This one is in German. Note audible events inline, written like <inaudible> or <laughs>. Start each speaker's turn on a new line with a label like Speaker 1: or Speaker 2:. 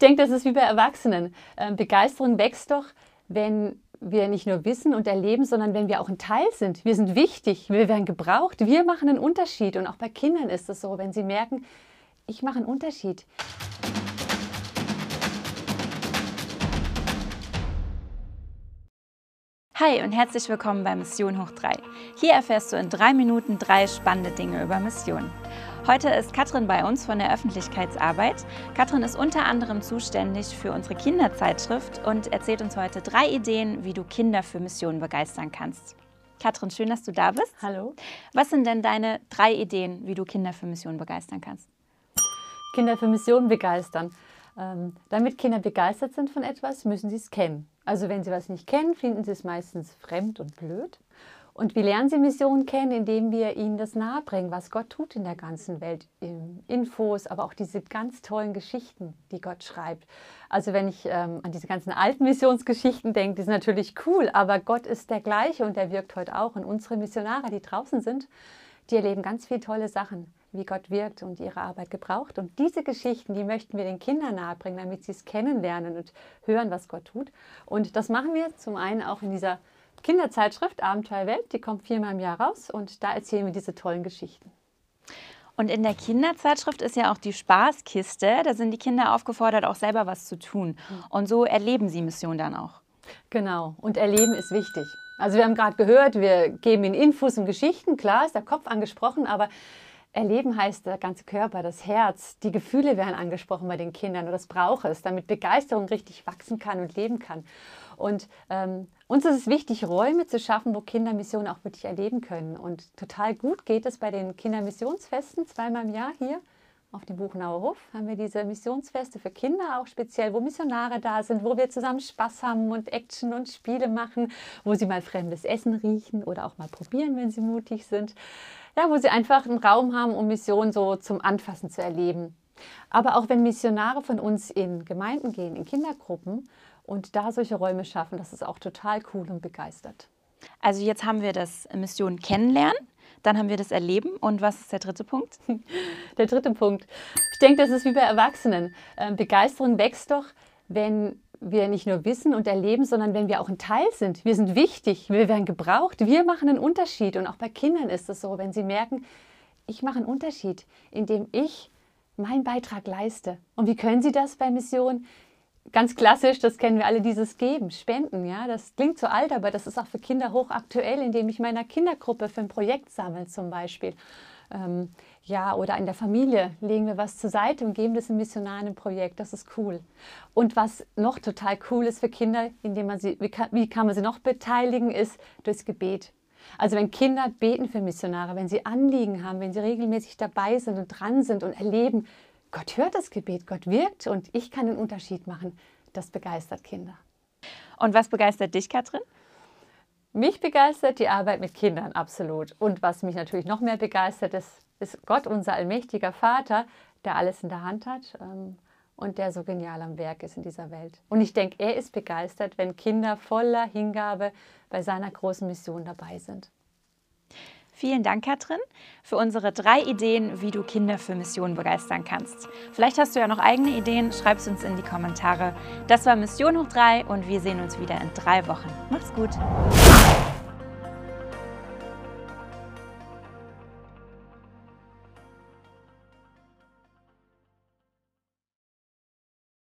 Speaker 1: denke, das ist wie bei Erwachsenen. Ähm, Begeisterung wächst doch, wenn wir nicht nur wissen und erleben, sondern wenn wir auch ein Teil sind. Wir sind wichtig, wir werden gebraucht, wir machen einen Unterschied. Und auch bei Kindern ist es so, wenn sie merken, ich mache einen Unterschied.
Speaker 2: Hi und herzlich willkommen bei Mission Hoch 3. Hier erfährst du in drei Minuten drei spannende Dinge über Mission. Heute ist Katrin bei uns von der Öffentlichkeitsarbeit. Katrin ist unter anderem zuständig für unsere Kinderzeitschrift und erzählt uns heute drei Ideen, wie du Kinder für Missionen begeistern kannst. Katrin, schön, dass du da bist.
Speaker 1: Hallo.
Speaker 2: Was sind denn deine drei Ideen, wie du Kinder für Missionen begeistern kannst?
Speaker 1: Kinder für Missionen begeistern. Ähm, damit Kinder begeistert sind von etwas, müssen sie es kennen. Also wenn sie was nicht kennen, finden sie es meistens fremd und blöd. Und wie lernen sie Missionen kennen? Indem wir ihnen das nahebringen, was Gott tut in der ganzen Welt. Infos, aber auch diese ganz tollen Geschichten, die Gott schreibt. Also wenn ich ähm, an diese ganzen alten Missionsgeschichten denke, die sind natürlich cool, aber Gott ist der gleiche und er wirkt heute auch. Und unsere Missionare, die draußen sind, die erleben ganz viele tolle Sachen, wie Gott wirkt und ihre Arbeit gebraucht. Und diese Geschichten, die möchten wir den Kindern nahebringen, damit sie es kennenlernen und hören, was Gott tut. Und das machen wir zum einen auch in dieser Kinderzeitschrift Abenteuerwelt, die kommt viermal im Jahr raus und da erzählen wir diese tollen Geschichten.
Speaker 2: Und in der Kinderzeitschrift ist ja auch die Spaßkiste. Da sind die Kinder aufgefordert, auch selber was zu tun. Mhm. Und so erleben sie Mission dann auch.
Speaker 1: Genau. Und erleben ist wichtig. Also wir haben gerade gehört, wir geben ihnen Infos und Geschichten. Klar ist der Kopf angesprochen, aber Erleben heißt der ganze Körper, das Herz, die Gefühle werden angesprochen bei den Kindern und das braucht es, damit Begeisterung richtig wachsen kann und leben kann. Und ähm, uns ist es wichtig, Räume zu schaffen, wo Kinder Missionen auch wirklich erleben können. Und total gut geht es bei den Kindermissionsfesten, zweimal im Jahr hier auf dem Buchenauer Hof haben wir diese Missionsfeste für Kinder auch speziell, wo Missionare da sind, wo wir zusammen Spaß haben und Action und Spiele machen, wo sie mal fremdes Essen riechen oder auch mal probieren, wenn sie mutig sind. Ja, wo sie einfach einen Raum haben, um Mission so zum Anfassen zu erleben. Aber auch wenn Missionare von uns in Gemeinden gehen, in Kindergruppen und da solche Räume schaffen, das ist auch total cool und begeistert.
Speaker 2: Also jetzt haben wir das Mission kennenlernen, dann haben wir das Erleben und was ist der dritte Punkt? <laughs>
Speaker 1: Der dritte Punkt. Ich denke, das ist wie bei Erwachsenen. Ähm, Begeisterung wächst doch, wenn wir nicht nur wissen und erleben, sondern wenn wir auch ein Teil sind. Wir sind wichtig, wir werden gebraucht, wir machen einen Unterschied. Und auch bei Kindern ist es so, wenn sie merken, ich mache einen Unterschied, indem ich meinen Beitrag leiste. Und wie können sie das bei Mission? Ganz klassisch, das kennen wir alle, dieses Geben, Spenden. Ja? Das klingt so alt, aber das ist auch für Kinder hochaktuell, indem ich meiner Kindergruppe für ein Projekt sammle zum Beispiel. Ähm, ja, oder in der Familie legen wir was zur Seite und geben das im missionaren Projekt. Das ist cool. Und was noch total cool ist für Kinder, indem man sie, wie kann, wie kann man sie noch beteiligen, ist durchs Gebet. Also wenn Kinder beten für Missionare, wenn sie Anliegen haben, wenn sie regelmäßig dabei sind und dran sind und erleben, Gott hört das Gebet, Gott wirkt und ich kann den Unterschied machen, das begeistert Kinder.
Speaker 2: Und was begeistert dich, Katrin?
Speaker 1: Mich begeistert die Arbeit mit Kindern absolut. Und was mich natürlich noch mehr begeistert, ist, ist Gott, unser allmächtiger Vater, der alles in der Hand hat ähm, und der so genial am Werk ist in dieser Welt. Und ich denke, er ist begeistert, wenn Kinder voller Hingabe bei seiner großen Mission dabei sind.
Speaker 2: Vielen Dank, Katrin, für unsere drei Ideen, wie du Kinder für Missionen begeistern kannst. Vielleicht hast du ja noch eigene Ideen, schreib es uns in die Kommentare. Das war Mission hoch 3 und wir sehen uns wieder in drei Wochen. Macht's gut!